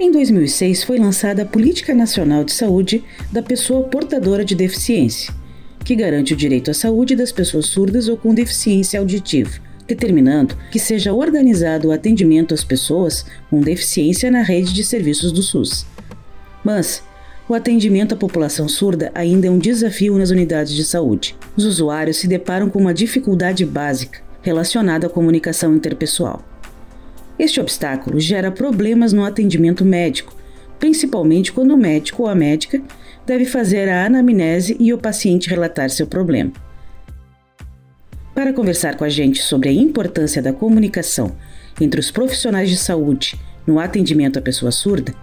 Em 2006 foi lançada a Política Nacional de Saúde da Pessoa Portadora de Deficiência, que garante o direito à saúde das pessoas surdas ou com deficiência auditiva, determinando que seja organizado o atendimento às pessoas com deficiência na rede de serviços do SUS. Mas o atendimento à população surda ainda é um desafio nas unidades de saúde. Os usuários se deparam com uma dificuldade básica relacionada à comunicação interpessoal. Este obstáculo gera problemas no atendimento médico, principalmente quando o médico ou a médica deve fazer a anamnese e o paciente relatar seu problema. Para conversar com a gente sobre a importância da comunicação entre os profissionais de saúde no atendimento à pessoa surda,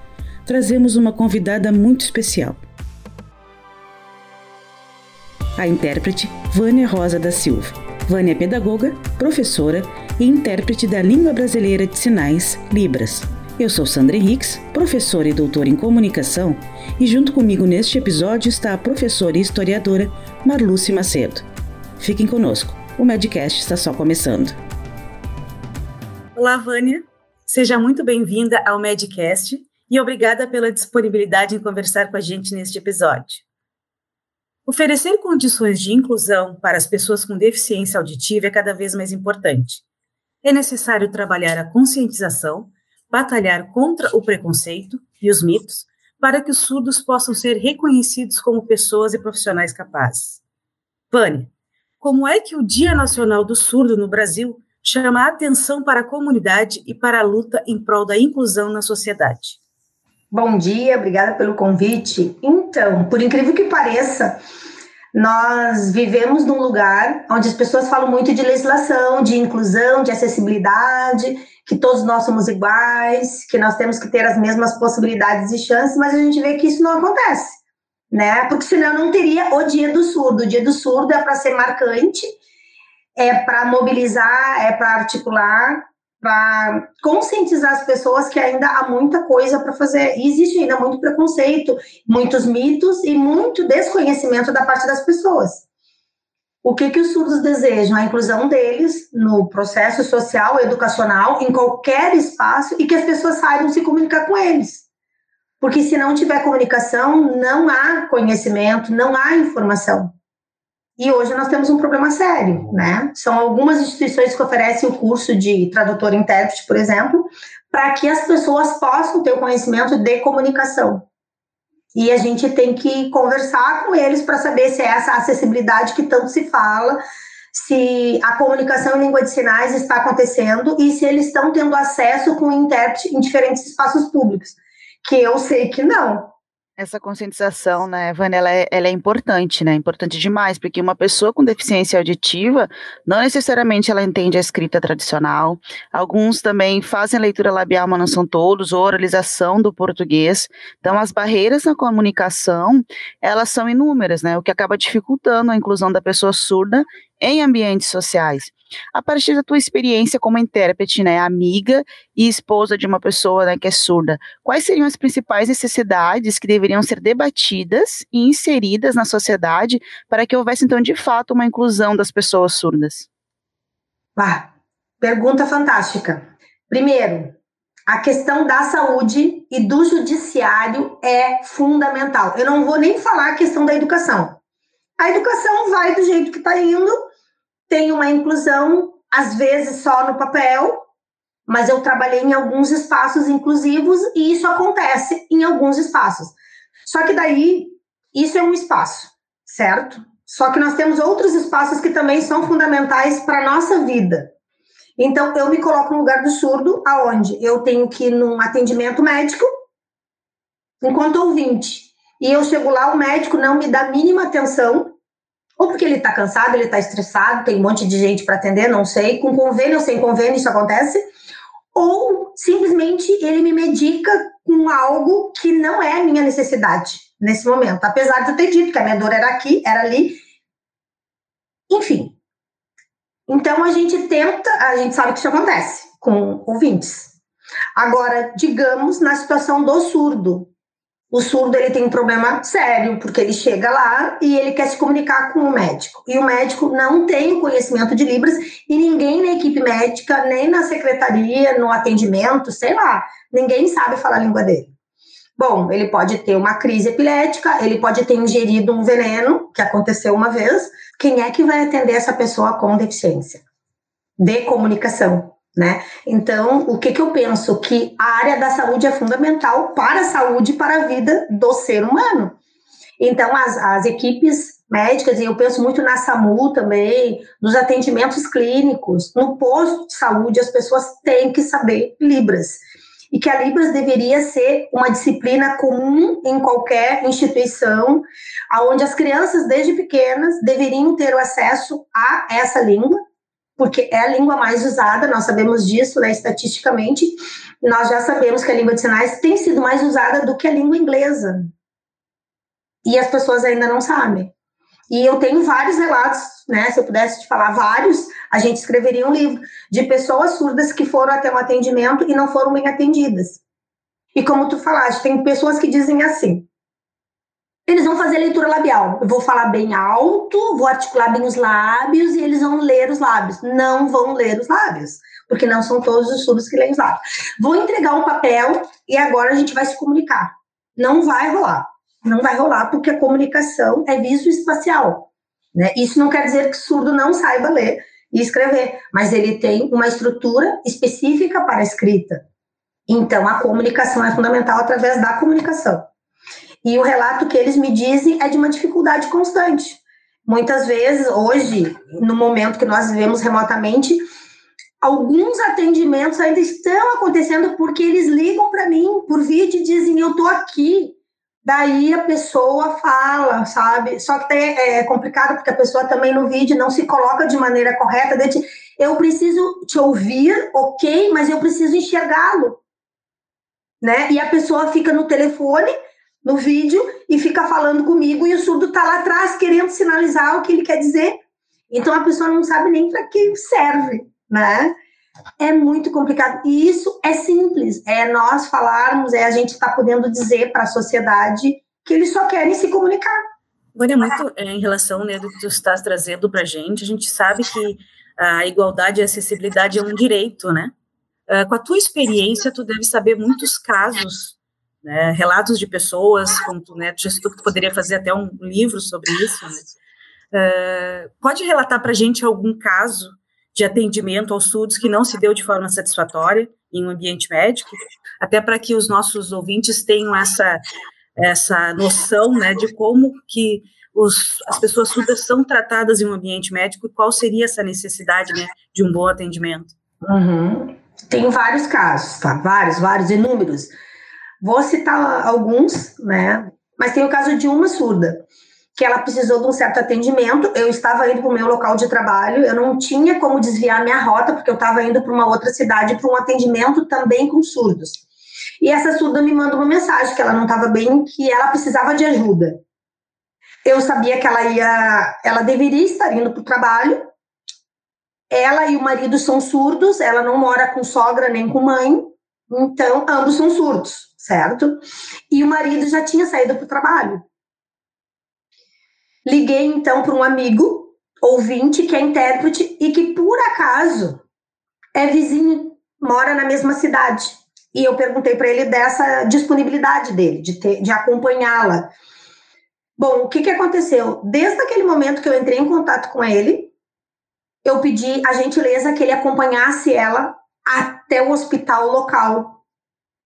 trazemos uma convidada muito especial. A intérprete Vânia Rosa da Silva. Vânia é pedagoga, professora e intérprete da língua brasileira de sinais, Libras. Eu sou Sandra Henriques, professora e doutora em comunicação, e junto comigo neste episódio está a professora e historiadora Marluce Macedo. Fiquem conosco, o Medcast está só começando. Olá, Vânia. Seja muito bem-vinda ao Medcast e obrigada pela disponibilidade em conversar com a gente neste episódio. Oferecer condições de inclusão para as pessoas com deficiência auditiva é cada vez mais importante. É necessário trabalhar a conscientização, batalhar contra o preconceito e os mitos, para que os surdos possam ser reconhecidos como pessoas e profissionais capazes. Vânia, como é que o Dia Nacional do Surdo no Brasil chama a atenção para a comunidade e para a luta em prol da inclusão na sociedade? Bom dia, obrigada pelo convite. Então, por incrível que pareça, nós vivemos num lugar onde as pessoas falam muito de legislação, de inclusão, de acessibilidade, que todos nós somos iguais, que nós temos que ter as mesmas possibilidades e chances, mas a gente vê que isso não acontece, né? Porque senão não teria o dia do surdo. O dia do surdo é para ser marcante, é para mobilizar, é para articular, para conscientizar as pessoas que ainda há muita coisa para fazer. E existe ainda muito preconceito, muitos mitos e muito desconhecimento da parte das pessoas. O que, que os surdos desejam? A inclusão deles no processo social, educacional, em qualquer espaço e que as pessoas saibam se comunicar com eles. Porque se não tiver comunicação, não há conhecimento, não há informação. E hoje nós temos um problema sério, né? São algumas instituições que oferecem o curso de tradutor e intérprete, por exemplo, para que as pessoas possam ter o conhecimento de comunicação. E a gente tem que conversar com eles para saber se é essa acessibilidade que tanto se fala, se a comunicação em língua de sinais está acontecendo e se eles estão tendo acesso com o intérprete em diferentes espaços públicos. Que eu sei que não, essa conscientização, né, Vânia, ela é, ela é, importante, né, importante demais, porque uma pessoa com deficiência auditiva, não necessariamente ela entende a escrita tradicional, alguns também fazem leitura labial, mas não são todos, ou oralização do português, então as barreiras na comunicação, elas são inúmeras, né, o que acaba dificultando a inclusão da pessoa surda em ambientes sociais. A partir da tua experiência como intérprete, né, amiga e esposa de uma pessoa né, que é surda, quais seriam as principais necessidades que deveriam ser debatidas e inseridas na sociedade para que houvesse, então, de fato, uma inclusão das pessoas surdas? Ah, pergunta fantástica. Primeiro, a questão da saúde e do judiciário é fundamental. Eu não vou nem falar a questão da educação. A educação vai do jeito que está indo, tem uma inclusão, às vezes só no papel, mas eu trabalhei em alguns espaços inclusivos e isso acontece em alguns espaços. Só que daí, isso é um espaço, certo? Só que nós temos outros espaços que também são fundamentais para a nossa vida. Então, eu me coloco no lugar do surdo, aonde eu tenho que ir num atendimento médico, enquanto ouvinte. E eu chego lá, o médico não me dá a mínima atenção, ou porque ele está cansado, ele está estressado, tem um monte de gente para atender, não sei, com convênio ou sem convênio isso acontece, ou simplesmente ele me medica com algo que não é a minha necessidade nesse momento, apesar de eu ter dito que a minha dor era aqui, era ali, enfim. Então a gente tenta, a gente sabe que isso acontece com ouvintes. Agora, digamos na situação do surdo, o surdo ele tem um problema sério, porque ele chega lá e ele quer se comunicar com o médico. E o médico não tem conhecimento de Libras e ninguém na equipe médica, nem na secretaria, no atendimento, sei lá, ninguém sabe falar a língua dele. Bom, ele pode ter uma crise epilética, ele pode ter ingerido um veneno, que aconteceu uma vez. Quem é que vai atender essa pessoa com deficiência? De comunicação né? Então, o que, que eu penso? Que a área da saúde é fundamental para a saúde e para a vida do ser humano. Então, as, as equipes médicas, e eu penso muito na SAMU também, nos atendimentos clínicos, no posto de saúde, as pessoas têm que saber Libras. E que a Libras deveria ser uma disciplina comum em qualquer instituição, onde as crianças, desde pequenas, deveriam ter o acesso a essa língua, porque é a língua mais usada, nós sabemos disso, né, estatisticamente. Nós já sabemos que a língua de sinais tem sido mais usada do que a língua inglesa. E as pessoas ainda não sabem. E eu tenho vários relatos, né? Se eu pudesse te falar vários, a gente escreveria um livro de pessoas surdas que foram até um atendimento e não foram bem atendidas. E como tu falaste, tem pessoas que dizem assim: eles vão fazer leitura labial. Eu vou falar bem alto, vou articular bem os lábios e eles vão ler os lábios. Não vão ler os lábios, porque não são todos os surdos que leem os lábios. Vou entregar um papel e agora a gente vai se comunicar. Não vai rolar. Não vai rolar porque a comunicação é visoespacial. Né? Isso não quer dizer que surdo não saiba ler e escrever, mas ele tem uma estrutura específica para a escrita. Então, a comunicação é fundamental através da comunicação. E o relato que eles me dizem é de uma dificuldade constante. Muitas vezes, hoje, no momento que nós vivemos remotamente, alguns atendimentos ainda estão acontecendo porque eles ligam para mim por vídeo e dizem: Eu estou aqui. Daí a pessoa fala, sabe? Só que é, é complicado porque a pessoa também no vídeo não se coloca de maneira correta. De, eu preciso te ouvir, ok, mas eu preciso enxergá-lo. Né? E a pessoa fica no telefone no vídeo e fica falando comigo e o surdo está lá atrás querendo sinalizar o que ele quer dizer. Então a pessoa não sabe nem para que serve, né? É muito complicado. E isso é simples, é nós falarmos, é a gente estar tá podendo dizer para a sociedade que eles só querem se comunicar. Agora, muito é, em relação né, do que tu estás trazendo para a gente, a gente sabe que a igualdade e a acessibilidade é um direito, né? Uh, com a tua experiência, tu deve saber muitos casos né, relatos de pessoas, como tu, né, tu que poderia fazer até um livro sobre isso. Né? Uh, pode relatar para a gente algum caso de atendimento aos surdos que não se deu de forma satisfatória em um ambiente médico, até para que os nossos ouvintes tenham essa essa noção, né, de como que os, as pessoas surdas são tratadas em um ambiente médico e qual seria essa necessidade, né, de um bom atendimento. Uhum. Tem vários casos, tá? Vários, vários, inúmeros. Vou citar alguns, né? Mas tem o caso de uma surda, que ela precisou de um certo atendimento. Eu estava indo para o meu local de trabalho, eu não tinha como desviar minha rota, porque eu estava indo para uma outra cidade para um atendimento também com surdos. E essa surda me manda uma mensagem que ela não estava bem, que ela precisava de ajuda. Eu sabia que ela ia, ela deveria estar indo para o trabalho. Ela e o marido são surdos, ela não mora com sogra nem com mãe, então ambos são surdos certo? E o marido já tinha saído para o trabalho. Liguei então para um amigo, ouvinte, que é intérprete e que por acaso é vizinho, mora na mesma cidade. E eu perguntei para ele dessa disponibilidade dele, de, ter, de acompanhá-la. Bom, o que, que aconteceu? Desde aquele momento que eu entrei em contato com ele, eu pedi a gentileza que ele acompanhasse ela até o hospital local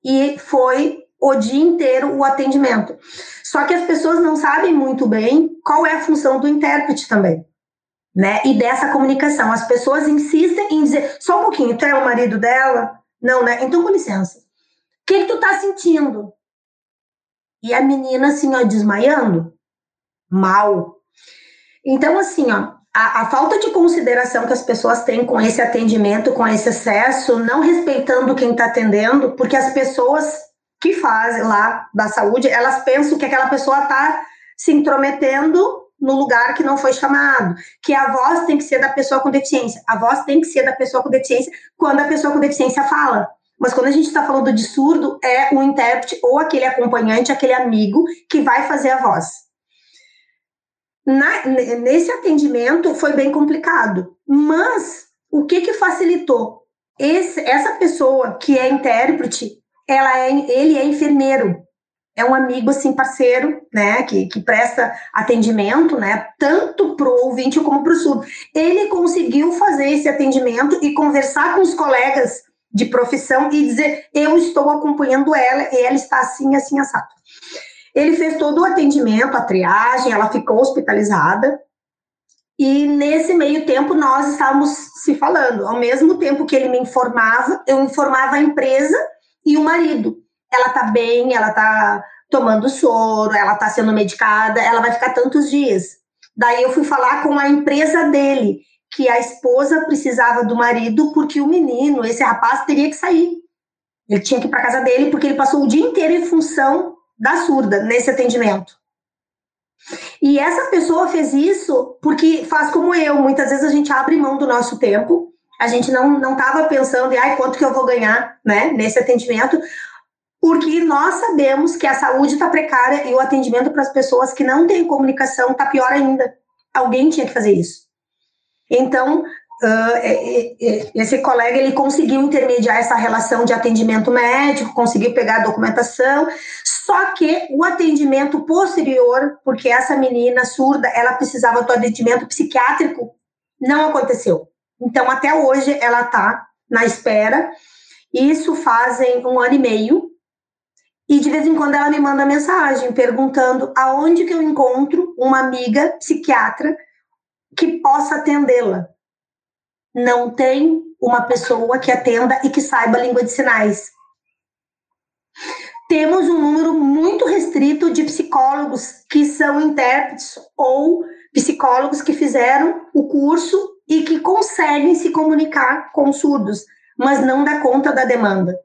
e foi o dia inteiro o atendimento. Só que as pessoas não sabem muito bem qual é a função do intérprete também, né? E dessa comunicação. As pessoas insistem em dizer, só um pouquinho, tu é o marido dela? Não, né? Então, com licença. O que, que tu tá sentindo? E a menina, assim, ó, desmaiando. Mal. Então, assim, ó, a, a, falta de consideração que as pessoas têm com esse atendimento, com esse acesso, não respeitando quem está atendendo, porque as pessoas que fazem lá da saúde, elas pensam que aquela pessoa está se intrometendo no lugar que não foi chamado, que a voz tem que ser da pessoa com deficiência, a voz tem que ser da pessoa com deficiência quando a pessoa com deficiência fala. Mas quando a gente está falando de surdo, é o intérprete ou aquele acompanhante, aquele amigo que vai fazer a voz. Na, nesse atendimento foi bem complicado, mas o que que facilitou? Esse, essa pessoa que é intérprete, ela é, ele é enfermeiro, é um amigo assim parceiro, né, que, que presta atendimento, né, tanto pro ouvinte como pro surdo. Ele conseguiu fazer esse atendimento e conversar com os colegas de profissão e dizer: eu estou acompanhando ela, e ela está assim, assim, assado. Ele fez todo o atendimento, a triagem, ela ficou hospitalizada. E nesse meio tempo nós estávamos se falando. Ao mesmo tempo que ele me informava, eu informava a empresa e o marido. Ela tá bem, ela tá tomando soro, ela tá sendo medicada, ela vai ficar tantos dias. Daí eu fui falar com a empresa dele que a esposa precisava do marido porque o menino, esse rapaz, teria que sair. Ele tinha que ir para casa dele porque ele passou o dia inteiro em função da surda nesse atendimento. E essa pessoa fez isso porque faz como eu, muitas vezes a gente abre mão do nosso tempo, a gente não não estava pensando ai quanto que eu vou ganhar, né, nesse atendimento, porque nós sabemos que a saúde está precária e o atendimento para as pessoas que não têm comunicação está pior ainda. Alguém tinha que fazer isso. Então, uh, esse colega ele conseguiu intermediar essa relação de atendimento médico, conseguiu pegar a documentação, só que o atendimento posterior, porque essa menina surda, ela precisava do atendimento psiquiátrico, não aconteceu. Então, até hoje, ela está na espera. Isso fazem um ano e meio. E de vez em quando ela me manda mensagem perguntando aonde que eu encontro uma amiga psiquiatra que possa atendê-la. Não tem uma pessoa que atenda e que saiba a língua de sinais. Temos um número muito restrito de psicólogos que são intérpretes ou psicólogos que fizeram o curso e que conseguem se comunicar com surdos, mas não dá conta da demanda.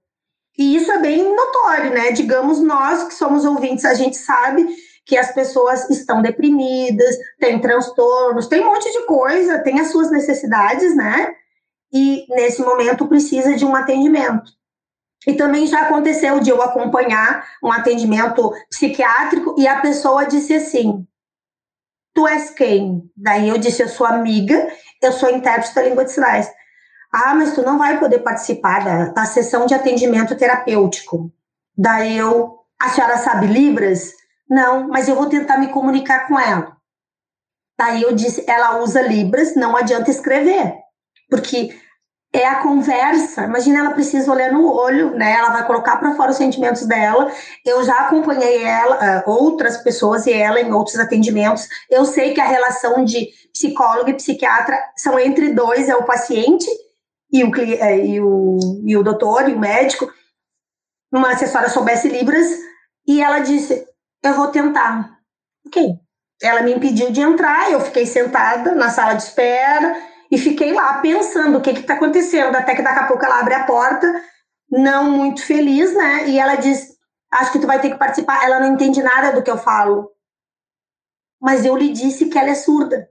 E isso é bem notório, né? Digamos nós que somos ouvintes, a gente sabe que as pessoas estão deprimidas, têm transtornos, tem um monte de coisa, tem as suas necessidades, né? E nesse momento precisa de um atendimento. E também já aconteceu de eu acompanhar um atendimento psiquiátrico e a pessoa disse assim: Tu és quem? Daí eu disse: Eu sou amiga, eu sou intérprete da língua de sinais. Ah, mas tu não vai poder participar da, da sessão de atendimento terapêutico. Daí eu, a senhora sabe Libras? Não, mas eu vou tentar me comunicar com ela. Daí eu disse, ela usa Libras, não adianta escrever, porque é a conversa. Imagina, ela precisa olhar no olho, né? Ela vai colocar para fora os sentimentos dela. Eu já acompanhei ela, uh, outras pessoas e ela em outros atendimentos. Eu sei que a relação de psicólogo e psiquiatra são entre dois, é o paciente e o, eh, e o, e o doutor e o médico. Uma assessora soubesse Libras e ela disse: eu vou tentar. Ok. Ela me impediu de entrar, eu fiquei sentada na sala de espera e fiquei lá pensando o que está acontecendo, até que daqui a pouco ela abre a porta, não muito feliz, né? E ela diz: Acho que tu vai ter que participar. Ela não entende nada do que eu falo. Mas eu lhe disse que ela é surda.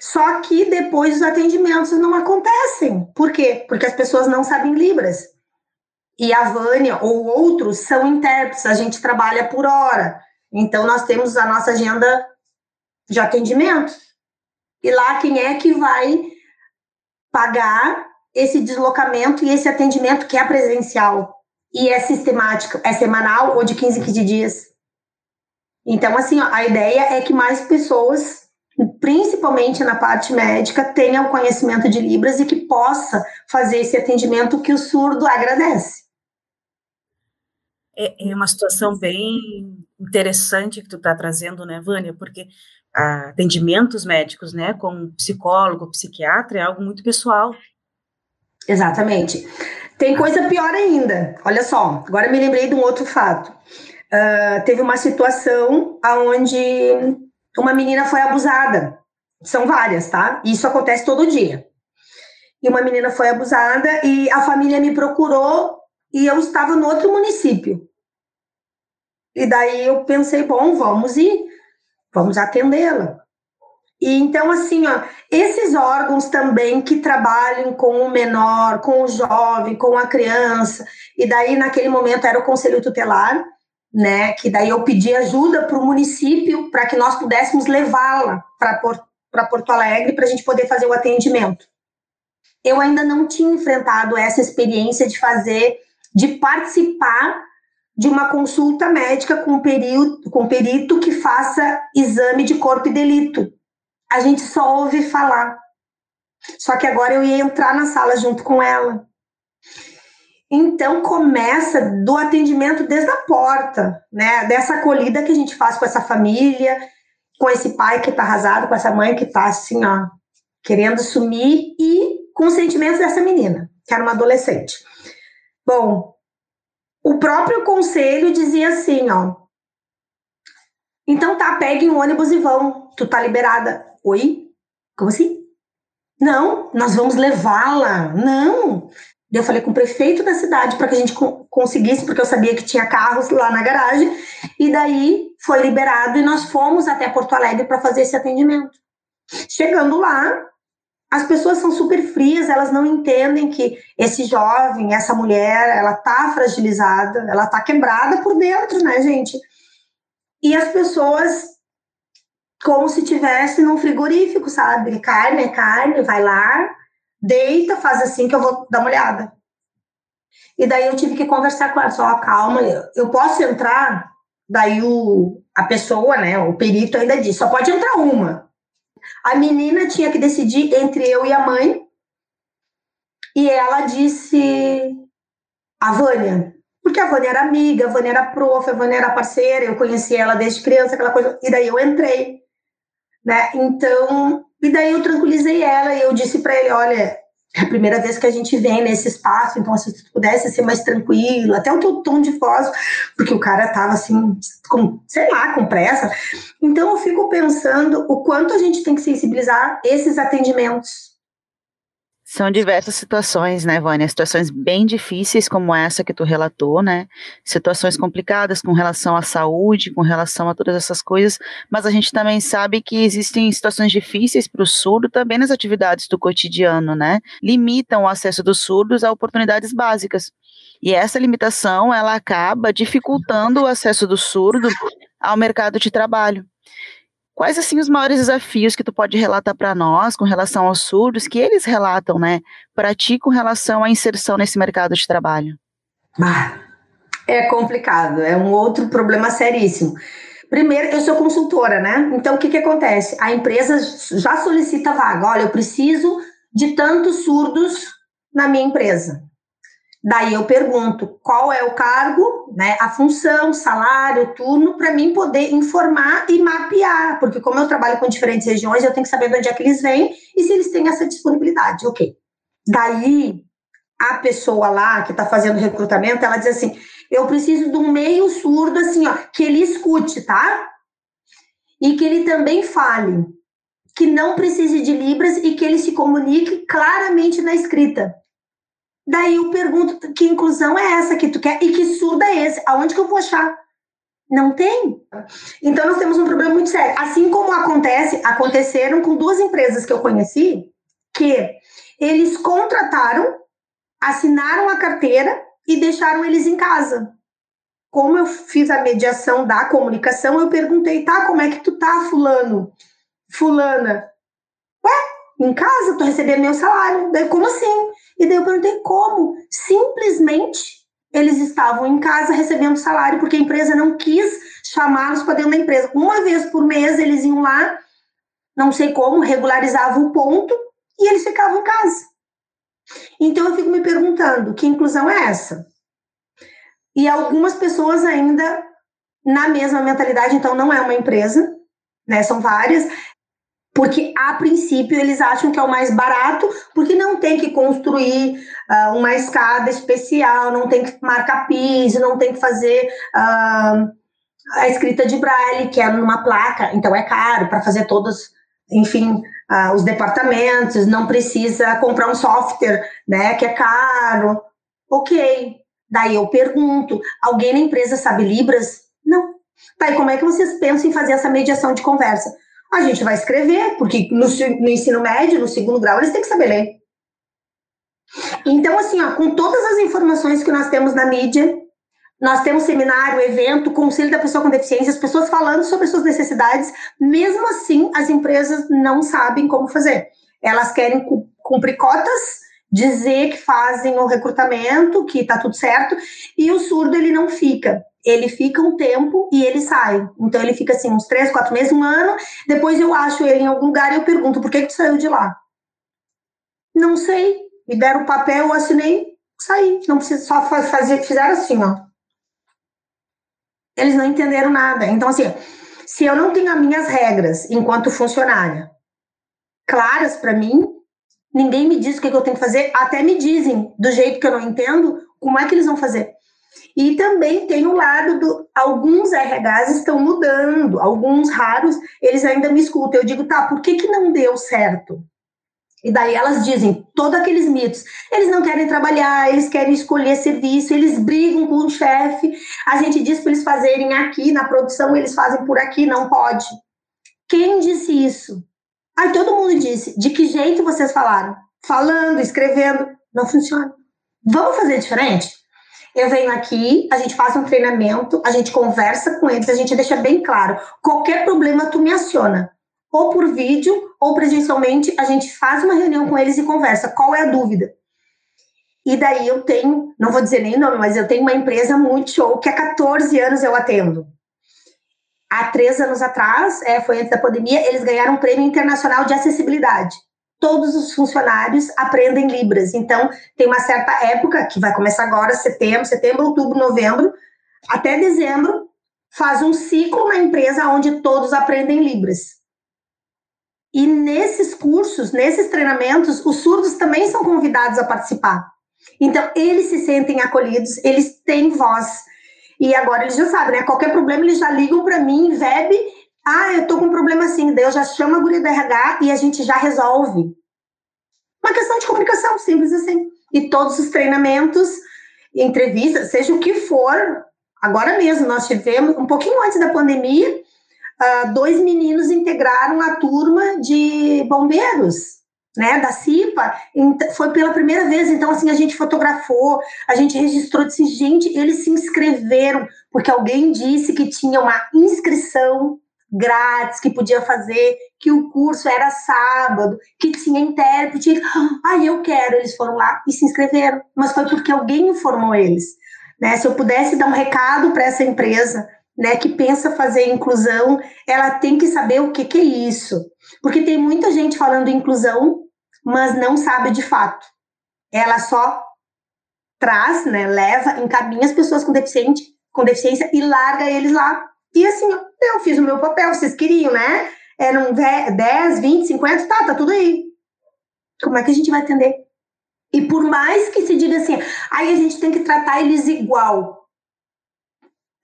Só que depois os atendimentos não acontecem. Por quê? Porque as pessoas não sabem Libras e a Vânia ou outros são intérpretes, a gente trabalha por hora. Então, nós temos a nossa agenda de atendimento. E lá, quem é que vai pagar esse deslocamento e esse atendimento que é presencial? E é sistemático, é semanal ou de 15 em 15 dias? Então, assim, a ideia é que mais pessoas, principalmente na parte médica, tenham conhecimento de Libras e que possa fazer esse atendimento que o surdo agradece. É, é uma situação bem interessante que tu está trazendo, né, Vânia? Porque atendimentos médicos, né, com psicólogo, psiquiatra, é algo muito pessoal. Exatamente. Tem coisa pior ainda. Olha só, agora me lembrei de um outro fato. Uh, teve uma situação onde uma menina foi abusada. São várias, tá? Isso acontece todo dia. E uma menina foi abusada e a família me procurou e eu estava no outro município. E daí eu pensei, bom, vamos ir, vamos atendê-la. E então, assim, ó, esses órgãos também que trabalham com o menor, com o jovem, com a criança, e daí naquele momento era o conselho tutelar, né? Que daí eu pedi ajuda para o município para que nós pudéssemos levá-la para Porto, Porto Alegre para a gente poder fazer o atendimento. Eu ainda não tinha enfrentado essa experiência de fazer, de participar de uma consulta médica com, perito, com perito que faça exame de corpo e delito a gente só ouve falar. Só que agora eu ia entrar na sala junto com ela. Então começa do atendimento desde a porta, né? Dessa acolhida que a gente faz com essa família, com esse pai que está arrasado, com essa mãe que está assim, ó, querendo sumir e com os sentimentos dessa menina, que era uma adolescente. Bom, o próprio conselho dizia assim, ó. Então tá, peguem o ônibus e vão. Tu tá liberada. Oi? Como assim? Não, nós vamos levá-la. Não. Eu falei com o prefeito da cidade para que a gente conseguisse, porque eu sabia que tinha carros lá na garagem. E daí foi liberado e nós fomos até Porto Alegre para fazer esse atendimento. Chegando lá, as pessoas são super frias, elas não entendem que esse jovem, essa mulher, ela tá fragilizada, ela tá quebrada por dentro, né, gente? E as pessoas como se tivesse num frigorífico, sabe? Carne é carne, vai lá, deita, faz assim que eu vou dar uma olhada. E daí eu tive que conversar com ela, só calma, eu posso entrar? Daí o, a pessoa, né, o perito ainda disse, só pode entrar uma. A menina tinha que decidir entre eu e a mãe, e ela disse, a Vânia, porque a Vânia era amiga, a Vânia era prof, a Vânia era parceira, eu conheci ela desde criança, aquela coisa, e daí eu entrei né? Então, e daí eu tranquilizei ela e eu disse para ele, olha, é a primeira vez que a gente vem nesse espaço, então se tu pudesse ser mais tranquilo, até o teu tom de voz, porque o cara tava assim, com, sei lá, com pressa. Então eu fico pensando o quanto a gente tem que sensibilizar esses atendimentos, são diversas situações, né, Vânia? Situações bem difíceis, como essa que tu relatou, né? Situações complicadas com relação à saúde, com relação a todas essas coisas, mas a gente também sabe que existem situações difíceis para o surdo também nas atividades do cotidiano, né? Limitam o acesso dos surdos a oportunidades básicas. E essa limitação, ela acaba dificultando o acesso do surdo ao mercado de trabalho. Quais, assim, os maiores desafios que tu pode relatar para nós com relação aos surdos, que eles relatam, né, para ti com relação à inserção nesse mercado de trabalho? Ah, é complicado, é um outro problema seríssimo. Primeiro, eu sou consultora, né? Então, o que, que acontece? A empresa já solicita vaga. Olha, eu preciso de tantos surdos na minha empresa. Daí eu pergunto qual é o cargo, né, a função, salário, turno, para mim poder informar e mapear, porque como eu trabalho com diferentes regiões, eu tenho que saber de onde é que eles vêm e se eles têm essa disponibilidade, ok. Daí a pessoa lá que está fazendo recrutamento, ela diz assim, eu preciso de um meio surdo, assim, ó, que ele escute, tá? E que ele também fale, que não precise de libras e que ele se comunique claramente na escrita. Daí eu pergunto, que inclusão é essa que tu quer? E que surdo é esse? Aonde que eu vou achar? Não tem. Então nós temos um problema muito sério. Assim como acontece, aconteceram com duas empresas que eu conheci, que eles contrataram, assinaram a carteira e deixaram eles em casa. Como eu fiz a mediação da comunicação, eu perguntei, tá, como é que tu tá, fulano? Fulana. Ué, em casa, tô recebendo meu salário. Daí, como assim? E daí eu perguntei como. Simplesmente eles estavam em casa recebendo salário porque a empresa não quis chamá-los para dentro da empresa. Uma vez por mês eles iam lá, não sei como, regularizavam o ponto e eles ficavam em casa. Então eu fico me perguntando, que inclusão é essa? E algumas pessoas ainda na mesma mentalidade, então não é uma empresa, né? São várias porque a princípio eles acham que é o mais barato, porque não tem que construir uh, uma escada especial, não tem que marcar piso, não tem que fazer uh, a escrita de braille, que é numa placa, então é caro para fazer todos, enfim, uh, os departamentos, não precisa comprar um software, né, que é caro. Ok. Daí eu pergunto, alguém na empresa sabe Libras? Não. Tá, e como é que vocês pensam em fazer essa mediação de conversa? A gente vai escrever, porque no, no ensino médio, no segundo grau, eles têm que saber ler. Então, assim, ó, com todas as informações que nós temos na mídia, nós temos seminário, evento, conselho da pessoa com deficiência, as pessoas falando sobre suas necessidades, mesmo assim, as empresas não sabem como fazer. Elas querem cumprir cotas, dizer que fazem o recrutamento, que tá tudo certo, e o surdo ele não fica. Ele fica um tempo e ele sai. Então ele fica assim, uns três, quatro meses, um ano. Depois eu acho ele em algum lugar e eu pergunto: por que, que tu saiu de lá? Não sei. Me deram o papel, eu assinei, saí. Não precisa só fazer, fizeram assim, ó. Eles não entenderam nada. Então, assim, se eu não tenho as minhas regras enquanto funcionária claras para mim, ninguém me diz o que eu tenho que fazer, até me dizem do jeito que eu não entendo, como é que eles vão fazer. E também tem o lado do alguns RHs estão mudando, alguns raros, eles ainda me escutam. Eu digo, tá, por que, que não deu certo? E daí elas dizem todos aqueles mitos. Eles não querem trabalhar, eles querem escolher serviço, eles brigam com o chefe. A gente diz para eles fazerem aqui na produção, eles fazem por aqui, não pode. Quem disse isso? Aí todo mundo disse. De que jeito vocês falaram? Falando, escrevendo, não funciona. Vamos fazer diferente? Eu venho aqui, a gente faz um treinamento, a gente conversa com eles, a gente deixa bem claro. Qualquer problema, tu me aciona ou por vídeo ou presencialmente, a gente faz uma reunião com eles e conversa. Qual é a dúvida? E daí eu tenho, não vou dizer nem nome, mas eu tenho uma empresa muito show que há 14 anos eu atendo. Há três anos atrás, é, foi antes da pandemia, eles ganharam um prêmio internacional de acessibilidade. Todos os funcionários aprendem Libras. Então, tem uma certa época, que vai começar agora, setembro, setembro, outubro, novembro, até dezembro, faz um ciclo na empresa onde todos aprendem Libras. E nesses cursos, nesses treinamentos, os surdos também são convidados a participar. Então, eles se sentem acolhidos, eles têm voz. E agora eles já sabem, né? Qualquer problema, eles já ligam para mim, web. Ah, eu tô com um problema assim. Daí eu já chamo a guria da RH e a gente já resolve. Uma questão de comunicação, simples assim. E todos os treinamentos, entrevistas, seja o que for. Agora mesmo, nós tivemos, um pouquinho antes da pandemia, uh, dois meninos integraram a turma de bombeiros, né, da CIPA, foi pela primeira vez, então assim, a gente fotografou, a gente registrou, disse, gente, eles se inscreveram, porque alguém disse que tinha uma inscrição grátis, que podia fazer, que o curso era sábado, que tinha intérprete, ah, eu quero, eles foram lá e se inscreveram, mas foi porque alguém informou eles, né, se eu pudesse dar um recado para essa empresa, né, que pensa fazer inclusão, ela tem que saber o que, que é isso. Porque tem muita gente falando inclusão, mas não sabe de fato. Ela só traz, né, leva, encaminha as pessoas com, deficiente, com deficiência e larga eles lá. E assim, eu fiz o meu papel, vocês queriam, né? Eram 10, 20, 50, tá, tá tudo aí. Como é que a gente vai atender? E por mais que se diga assim, aí a gente tem que tratar eles igual,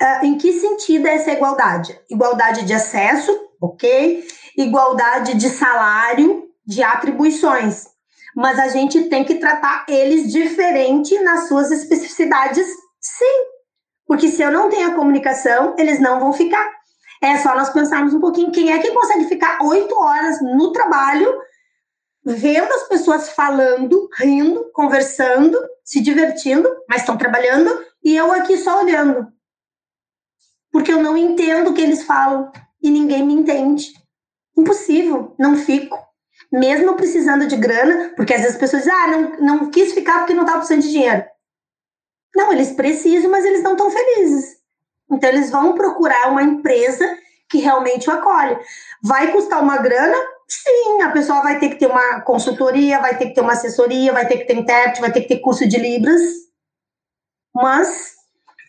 Uh, em que sentido é essa igualdade? Igualdade de acesso, ok? Igualdade de salário, de atribuições. Mas a gente tem que tratar eles diferente nas suas especificidades, sim. Porque se eu não tenho a comunicação, eles não vão ficar. É só nós pensarmos um pouquinho quem é que consegue ficar oito horas no trabalho, vendo as pessoas falando, rindo, conversando, se divertindo, mas estão trabalhando, e eu aqui só olhando porque eu não entendo o que eles falam e ninguém me entende. Impossível, não fico. Mesmo precisando de grana, porque às vezes as pessoas dizem, ah, não, não quis ficar porque não estava precisando de dinheiro. Não, eles precisam, mas eles não estão felizes. Então, eles vão procurar uma empresa que realmente o acolhe. Vai custar uma grana? Sim, a pessoa vai ter que ter uma consultoria, vai ter que ter uma assessoria, vai ter que ter intérprete, vai ter que ter curso de Libras. Mas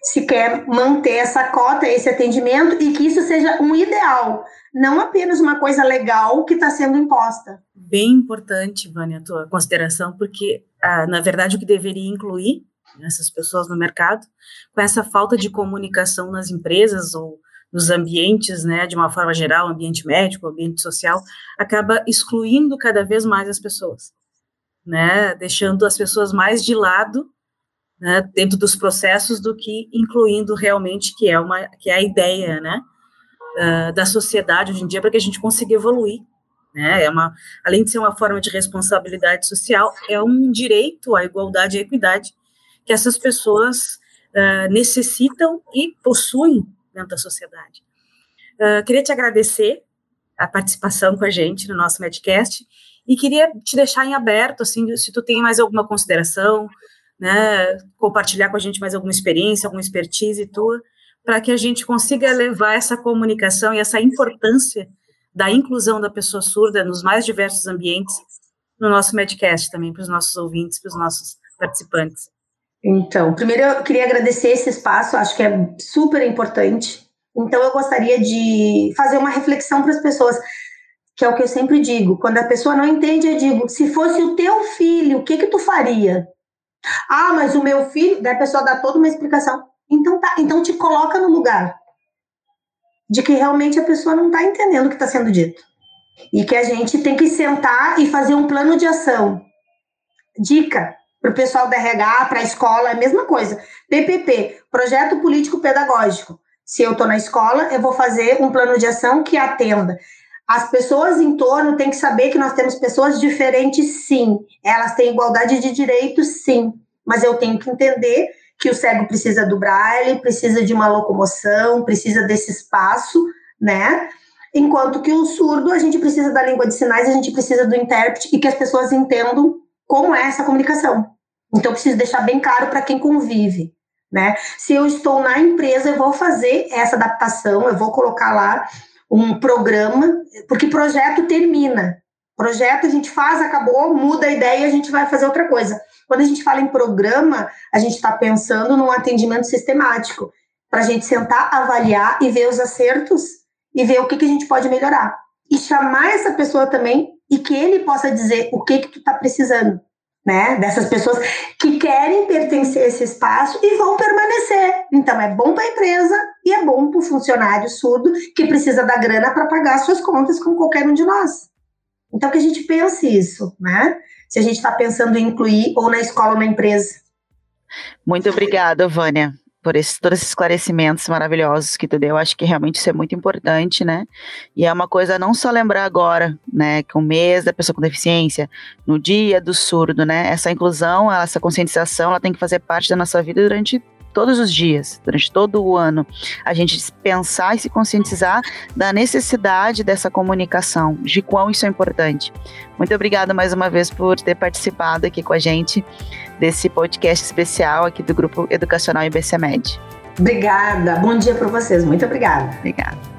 se quer manter essa cota, esse atendimento e que isso seja um ideal, não apenas uma coisa legal que está sendo imposta. Bem importante, Vânia, a tua consideração, porque ah, na verdade o que deveria incluir essas pessoas no mercado, com essa falta de comunicação nas empresas ou nos ambientes, né, de uma forma geral, ambiente médico, ambiente social, acaba excluindo cada vez mais as pessoas, né, deixando as pessoas mais de lado né, dentro dos processos do que incluindo realmente que é uma que é a ideia, né, uh, da sociedade hoje em dia para que a gente consiga evoluir. Né? É uma, além de ser uma forma de responsabilidade social, é um direito à igualdade e à equidade que essas pessoas uh, necessitam e possuem dentro da sociedade. Uh, queria te agradecer a participação com a gente no nosso Medcast e queria te deixar em aberto, assim, se tu tem mais alguma consideração, né, compartilhar com a gente mais alguma experiência, alguma expertise tua, para que a gente consiga levar essa comunicação e essa importância da inclusão da pessoa surda nos mais diversos ambientes no nosso Medcast também, para os nossos ouvintes, para os nossos participantes. Então, primeiro eu queria agradecer esse espaço, acho que é super importante. Então, eu gostaria de fazer uma reflexão para as pessoas, que é o que eu sempre digo. Quando a pessoa não entende, eu digo: se fosse o teu filho, o que que tu faria? Ah, mas o meu filho, daí a pessoa dá toda uma explicação. Então tá, então te coloca no lugar de que realmente a pessoa não está entendendo o que está sendo dito. E que a gente tem que sentar e fazer um plano de ação. Dica para o pessoal da RH, para a escola, é a mesma coisa. PPP, Projeto Político Pedagógico. Se eu estou na escola, eu vou fazer um plano de ação que atenda. As pessoas em torno têm que saber que nós temos pessoas diferentes, sim. Elas têm igualdade de direitos, sim. Mas eu tenho que entender que o cego precisa do braille, precisa de uma locomoção, precisa desse espaço, né? Enquanto que o surdo, a gente precisa da língua de sinais, a gente precisa do intérprete e que as pessoas entendam como é essa comunicação. Então, preciso deixar bem claro para quem convive, né? Se eu estou na empresa, eu vou fazer essa adaptação, eu vou colocar lá um programa, porque projeto termina. Projeto a gente faz, acabou, muda a ideia a gente vai fazer outra coisa. Quando a gente fala em programa, a gente está pensando num atendimento sistemático, para a gente sentar, avaliar e ver os acertos e ver o que, que a gente pode melhorar. E chamar essa pessoa também e que ele possa dizer o que, que tu está precisando. Né, dessas pessoas que querem pertencer a esse espaço e vão permanecer. Então, é bom para a empresa e é bom funcionário surdo que precisa da grana para pagar suas contas, como qualquer um de nós. Então, que a gente pense isso, né? se a gente está pensando em incluir ou na escola ou na empresa. Muito obrigada, Vânia, por esse, todos esses esclarecimentos maravilhosos que tu deu. Acho que realmente isso é muito importante, né? E é uma coisa não só lembrar agora, né, que o mês da pessoa com deficiência, no dia do surdo, né? Essa inclusão, essa conscientização, ela tem que fazer parte da nossa vida durante todos os dias, durante todo o ano, a gente pensar e se conscientizar da necessidade dessa comunicação, de quão isso é importante. Muito obrigada mais uma vez por ter participado aqui com a gente desse podcast especial aqui do Grupo Educacional IBCMed. Obrigada, bom dia para vocês, muito obrigada. Obrigada.